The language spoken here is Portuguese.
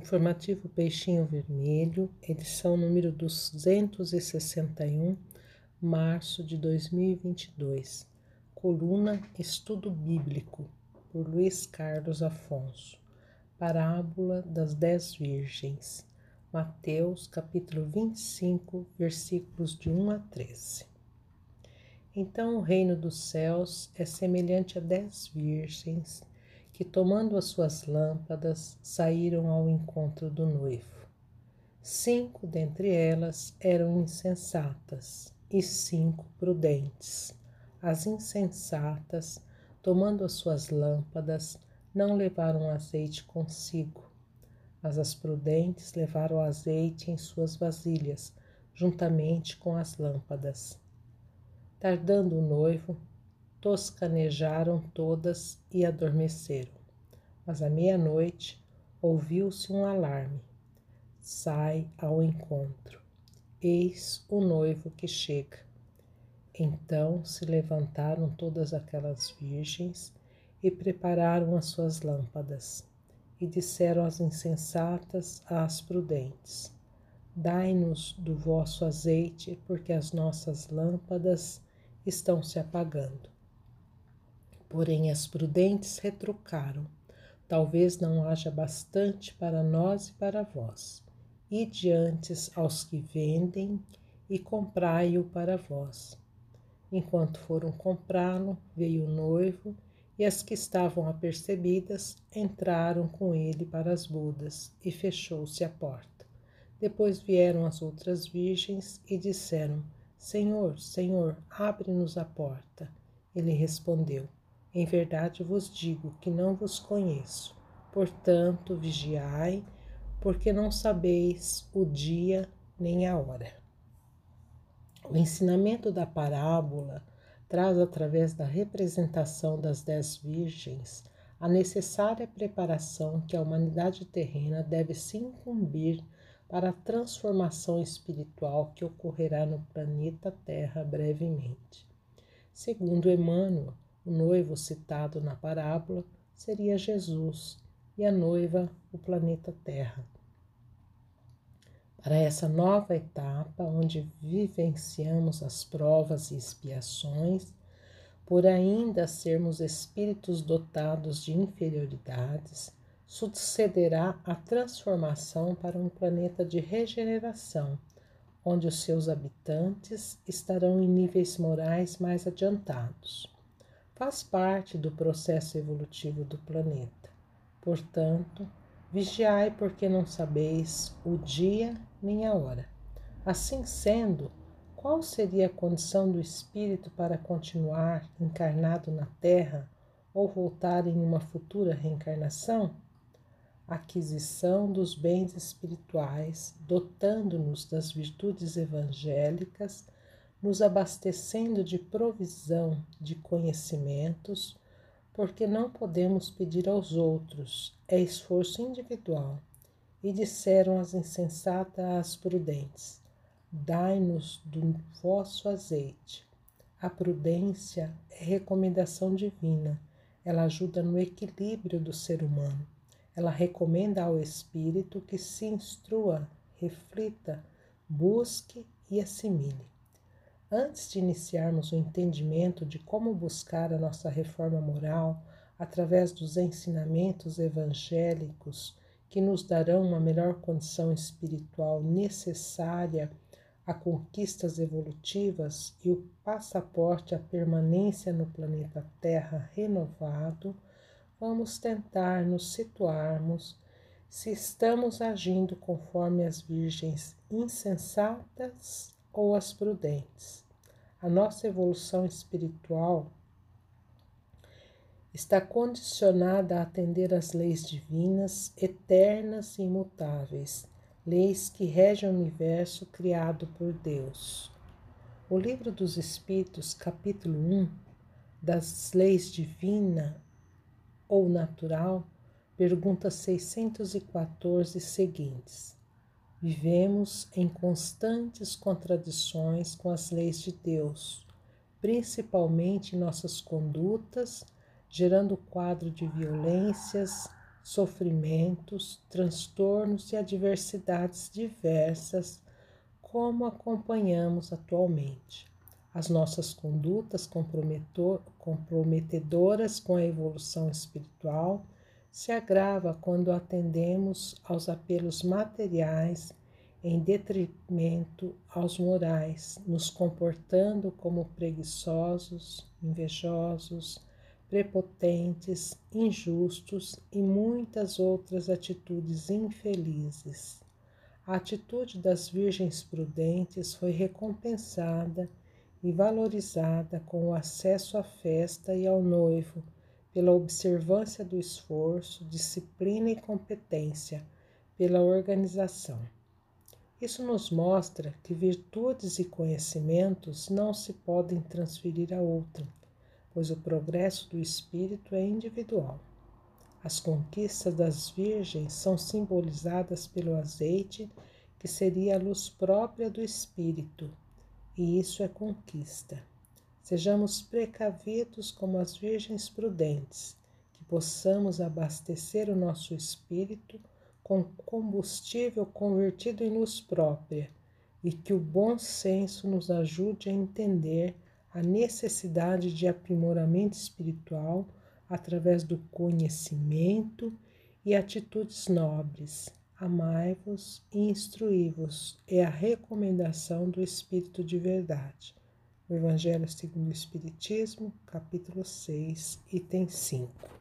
Informativo Peixinho Vermelho, edição número 261, março de 2022. Coluna Estudo Bíblico, por Luiz Carlos Afonso. Parábola das Dez Virgens. Mateus, capítulo 25, versículos de 1 a 13. Então o reino dos céus é semelhante a dez virgens que, tomando as suas lâmpadas, saíram ao encontro do noivo. Cinco dentre elas eram insensatas e cinco prudentes. As insensatas, tomando as suas lâmpadas, não levaram azeite consigo, mas as prudentes levaram azeite em suas vasilhas, juntamente com as lâmpadas. Tardando o noivo, toscanejaram todas e adormeceram. Mas à meia-noite ouviu-se um alarme. Sai ao encontro. Eis o noivo que chega. Então se levantaram todas aquelas virgens e prepararam as suas lâmpadas. E disseram às insensatas às prudentes: Dai-nos do vosso azeite, porque as nossas lâmpadas estão se apagando. Porém, as prudentes retrucaram: Talvez não haja bastante para nós e para vós. E diante aos que vendem e comprai-o para vós. Enquanto foram comprá-lo, veio o noivo, e as que estavam apercebidas entraram com ele para as bodas, e fechou-se a porta. Depois vieram as outras virgens e disseram: Senhor, Senhor, abre-nos a porta. Ele respondeu: em verdade vos digo que não vos conheço. Portanto, vigiai, porque não sabeis o dia nem a hora. O ensinamento da parábola traz, através da representação das dez virgens, a necessária preparação que a humanidade terrena deve se incumbir para a transformação espiritual que ocorrerá no planeta Terra brevemente. Segundo Emmanuel, o noivo citado na parábola seria Jesus e a noiva o planeta Terra. Para essa nova etapa, onde vivenciamos as provas e expiações, por ainda sermos espíritos dotados de inferioridades, sucederá a transformação para um planeta de regeneração, onde os seus habitantes estarão em níveis morais mais adiantados faz parte do processo evolutivo do planeta. Portanto, vigiai porque não sabeis o dia nem a hora. Assim sendo, qual seria a condição do espírito para continuar encarnado na Terra ou voltar em uma futura reencarnação? Aquisição dos bens espirituais, dotando-nos das virtudes evangélicas nos abastecendo de provisão de conhecimentos, porque não podemos pedir aos outros, é esforço individual. E disseram as insensatas às prudentes: Dai-nos do vosso azeite. A prudência é recomendação divina, ela ajuda no equilíbrio do ser humano. Ela recomenda ao espírito que se instrua, reflita, busque e assimile. Antes de iniciarmos o entendimento de como buscar a nossa reforma moral através dos ensinamentos evangélicos que nos darão uma melhor condição espiritual necessária a conquistas evolutivas e o passaporte à permanência no planeta Terra renovado, vamos tentar nos situarmos se estamos agindo conforme as virgens insensatas ou as prudentes. A nossa evolução espiritual está condicionada a atender às leis divinas, eternas e imutáveis, leis que regem o universo criado por Deus. O Livro dos Espíritos, capítulo 1, das leis divina ou natural, pergunta 614 seguintes. Vivemos em constantes contradições com as leis de Deus, principalmente em nossas condutas, gerando quadro de violências, sofrimentos, transtornos e adversidades diversas, como acompanhamos atualmente. As nossas condutas comprometedoras com a evolução espiritual se agrava quando atendemos aos apelos materiais em detrimento aos morais, nos comportando como preguiçosos, invejosos, prepotentes, injustos e muitas outras atitudes infelizes. A atitude das virgens prudentes foi recompensada e valorizada com o acesso à festa e ao noivo, pela observância do esforço, disciplina e competência, pela organização. Isso nos mostra que virtudes e conhecimentos não se podem transferir a outra, pois o progresso do espírito é individual. As conquistas das virgens são simbolizadas pelo azeite, que seria a luz própria do espírito, e isso é conquista. Sejamos precavidos como as virgens prudentes, que possamos abastecer o nosso espírito com combustível convertido em luz própria e que o bom senso nos ajude a entender a necessidade de aprimoramento espiritual através do conhecimento e atitudes nobres. Amai-vos e instruí-vos é a recomendação do Espírito de verdade. O Evangelho segundo o Espiritismo, capítulo 6, item 5.